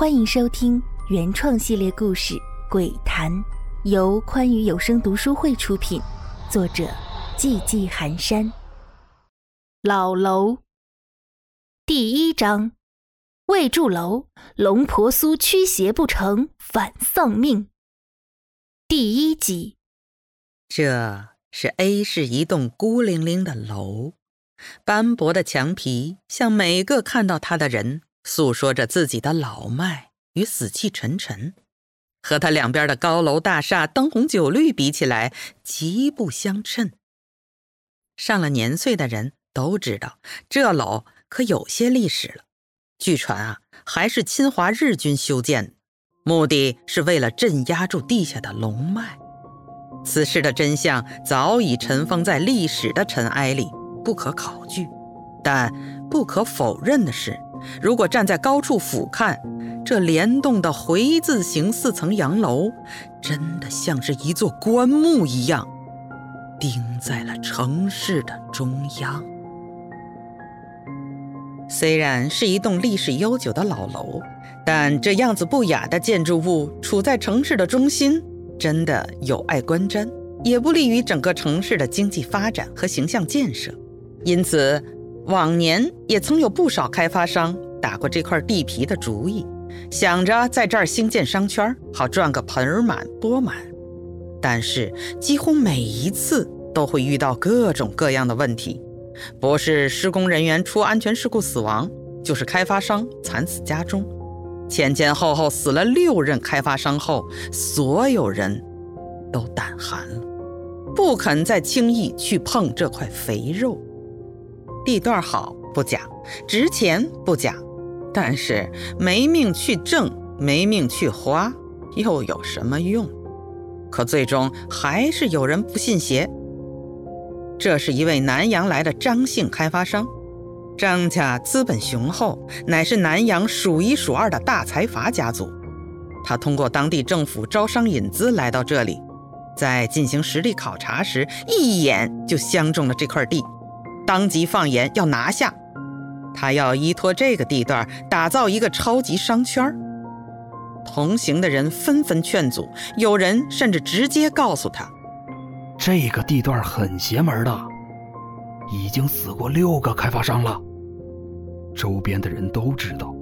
欢迎收听原创系列故事《鬼谈》，由宽裕有声读书会出品，作者寂寂寒山。老楼第一章：未筑楼，龙婆苏驱邪不成，反丧命。第一集。这是 A 市一栋孤零零的楼，斑驳的墙皮向每个看到它的人诉说着自己的老迈与死气沉沉，和他两边的高楼大厦、灯红酒绿比起来，极不相称。上了年岁的人都知道，这楼可有些历史了。据传啊，还是侵华日军修建的，目的是为了镇压住地下的龙脉。此事的真相早已尘封在历史的尘埃里，不可考据。但不可否认的是，如果站在高处俯瞰，这联动的回字形四层洋楼，真的像是一座棺木一样，钉在了城市的中央。虽然是一栋历史悠久的老楼，但这样子不雅的建筑物处在城市的中心。真的有碍观瞻，也不利于整个城市的经济发展和形象建设。因此，往年也曾有不少开发商打过这块地皮的主意，想着在这儿兴建商圈，好赚个盆满钵满。但是，几乎每一次都会遇到各种各样的问题，不是施工人员出安全事故死亡，就是开发商惨死家中。前前后后死了六任开发商后，所有人都胆寒了，不肯再轻易去碰这块肥肉。地段好不假，值钱不假，但是没命去挣，没命去花，又有什么用？可最终还是有人不信邪。这是一位南阳来的张姓开发商。张家资本雄厚，乃是南阳数一数二的大财阀家族。他通过当地政府招商引资来到这里，在进行实地考察时，一眼就相中了这块地，当即放言要拿下。他要依托这个地段打造一个超级商圈。同行的人纷纷劝阻，有人甚至直接告诉他：“这个地段很邪门的，已经死过六个开发商了。”周边的人都知道，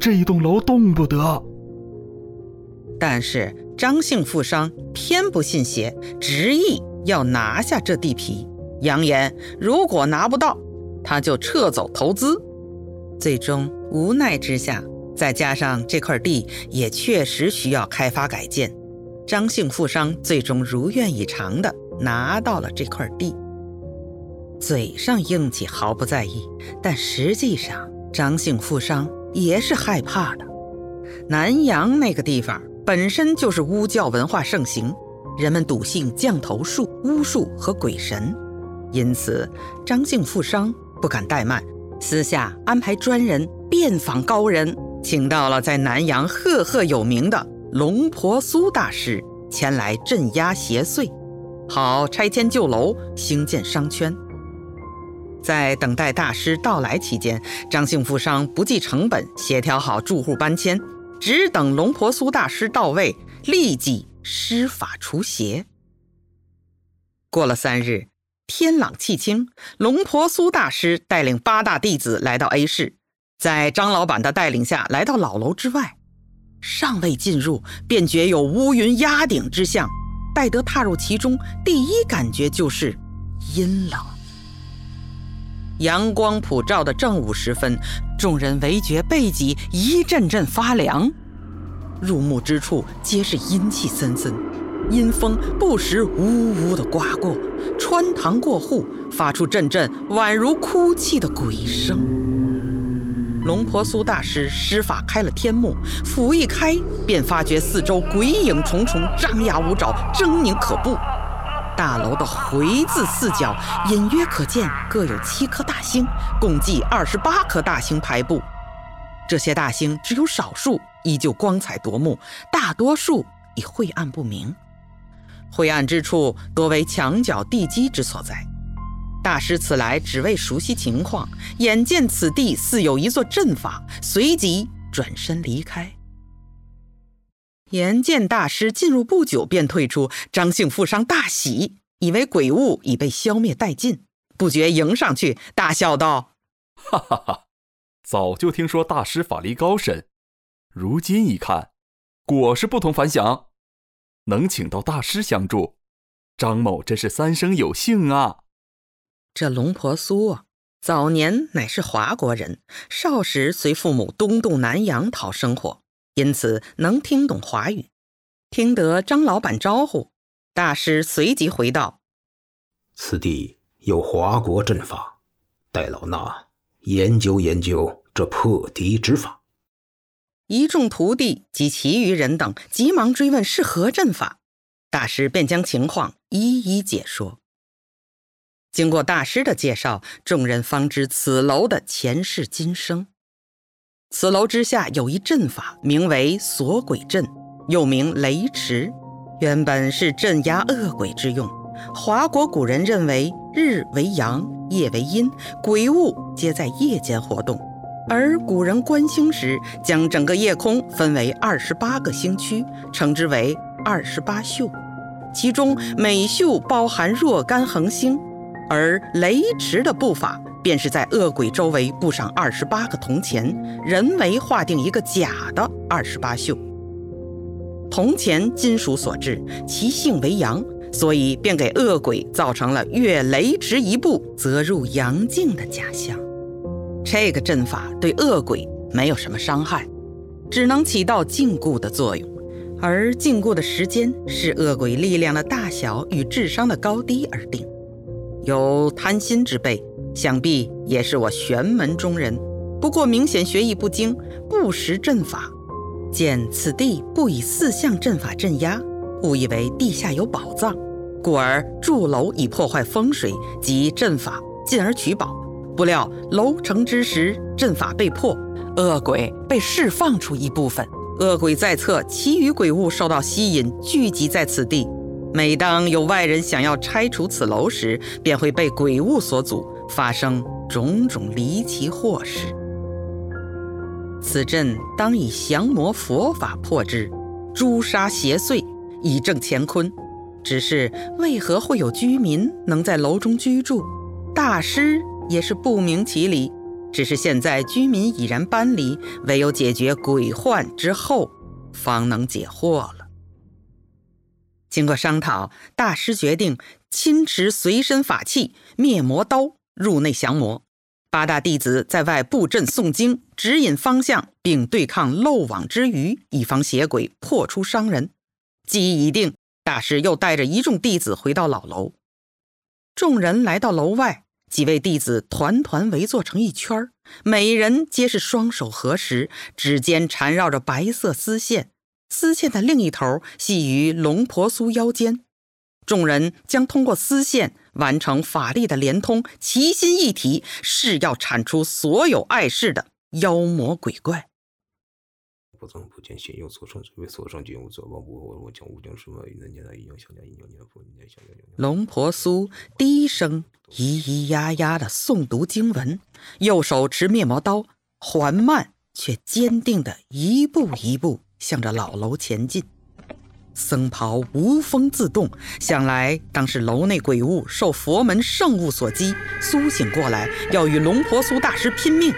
这一栋楼动不得。但是张姓富商偏不信邪，执意要拿下这地皮，扬言如果拿不到，他就撤走投资。最终无奈之下，再加上这块地也确实需要开发改建，张姓富商最终如愿以偿的拿到了这块地。嘴上硬气毫不在意，但实际上张姓富商也是害怕的。南阳那个地方本身就是巫教文化盛行，人们笃信降头术、巫术和鬼神，因此张姓富商不敢怠慢，私下安排专人遍访高人，请到了在南阳赫赫有名的龙婆苏大师前来镇压邪祟，好拆迁旧楼，兴建商圈。在等待大师到来期间，张姓富商不计成本协调好住户搬迁，只等龙婆苏大师到位，立即施法除邪。过了三日，天朗气清，龙婆苏大师带领八大弟子来到 A 市，在张老板的带领下来到老楼之外，尚未进入，便觉有乌云压顶之象。待得踏入其中，第一感觉就是阴冷。阳光普照的正午时分，众人唯觉背脊一阵阵发凉，入目之处皆是阴气森森，阴风不时呜呜地刮过，穿堂过户，发出阵阵宛如哭泣的鬼声。龙婆苏大师施法开了天幕，斧一开，便发觉四周鬼影重重，张牙舞爪，狰狞可怖。大楼的回字四角隐约可见，各有七颗大星，共计二十八颗大星排布。这些大星只有少数依旧光彩夺目，大多数已晦暗不明。晦暗之处多为墙角地基之所在。大师此来只为熟悉情况，眼见此地似有一座阵法，随即转身离开，眼见大师进入不久便退出，张姓富商大喜，以为鬼物已被消灭殆尽，不觉迎上去，大笑道：“哈哈哈！早就听说大师法力高深，如今一看，果是不同凡响。能请到大师相助，张某真是三生有幸啊！”这龙婆苏啊，早年乃是华国人，少时随父母东渡南洋讨生活。因此能听懂华语，听得张老板招呼，大师随即回道：“此地有华国阵法，待老衲研究研究这破敌之法。”一众徒弟及其余人等急忙追问是何阵法，大师便将情况一一解说。经过大师的介绍，众人方知此楼的前世今生。此楼之下有一阵法，名为锁鬼阵，又名雷池，原本是镇压恶鬼之用。华国古人认为日为阳，夜为阴，鬼物皆在夜间活动。而古人观星时，将整个夜空分为二十八个星区，称之为二十八宿，其中每宿包含若干恒星。而雷池的布法。便是在恶鬼周围布上二十八个铜钱，人为划定一个假的二十八宿。铜钱金属所制，其性为阳，所以便给恶鬼造成了越雷池一步则入阳境的假象。这个阵法对恶鬼没有什么伤害，只能起到禁锢的作用，而禁锢的时间是恶鬼力量的大小与智商的高低而定。有贪心之辈。想必也是我玄门中人，不过明显学艺不精，不识阵法。见此地不以四象阵法镇压，误以为地下有宝藏，故而筑楼以破坏风水及阵法，进而取宝。不料楼成之时，阵法被破，恶鬼被释放出一部分，恶鬼在侧，其余鬼物受到吸引，聚集在此地。每当有外人想要拆除此楼时，便会被鬼物所阻。发生种种离奇祸事，此阵当以降魔佛法破之，诛杀邪祟，以正乾坤。只是为何会有居民能在楼中居住？大师也是不明其理。只是现在居民已然搬离，唯有解决鬼患之后，方能解惑了。经过商讨，大师决定亲持随身法器灭魔刀。入内降魔，八大弟子在外布阵诵经，指引方向，并对抗漏网之鱼，以防邪鬼破出伤人。计议已定，大师又带着一众弟子回到老楼。众人来到楼外，几位弟子团团围坐成一圈每人皆是双手合十，指尖缠绕着白色丝线，丝线的另一头系于龙婆苏腰间。众人将通过丝线。完成法力的连通，齐心一体，誓要铲除所有碍事的妖魔鬼怪。不增不减，心有所成，为所成，尽无所忘。我我将无将什么？人家一样小家，一样年佛，人家小家。龙婆苏低声咿咿呀呀的诵读经文，右手持灭魔刀，缓慢却坚定的一步一步向着老楼前进。僧袍无风自动，想来当是楼内鬼物受佛门圣物所击，苏醒过来，要与龙婆苏大师拼命。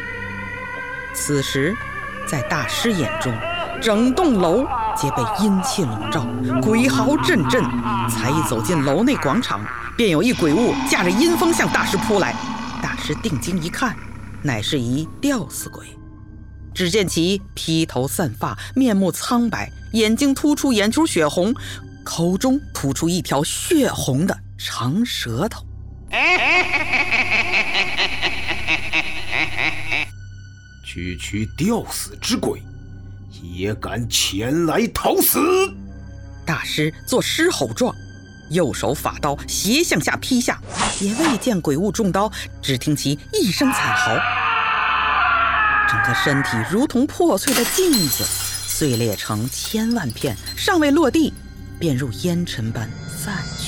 此时，在大师眼中，整栋楼皆被阴气笼罩，鬼嚎阵阵。才一走进楼内广场，便有一鬼物驾着阴风向大师扑来。大师定睛一看，乃是一吊死鬼。只见其披头散发，面目苍白，眼睛突出，眼珠血红，口中吐出一条血红的长舌头。区区吊死之鬼，也敢前来讨死！大师作狮吼状，右手法刀斜向下劈下，也未见鬼物中刀，只听其一声惨嚎。整个身体如同破碎的镜子，碎裂成千万片，尚未落地，便如烟尘般散去。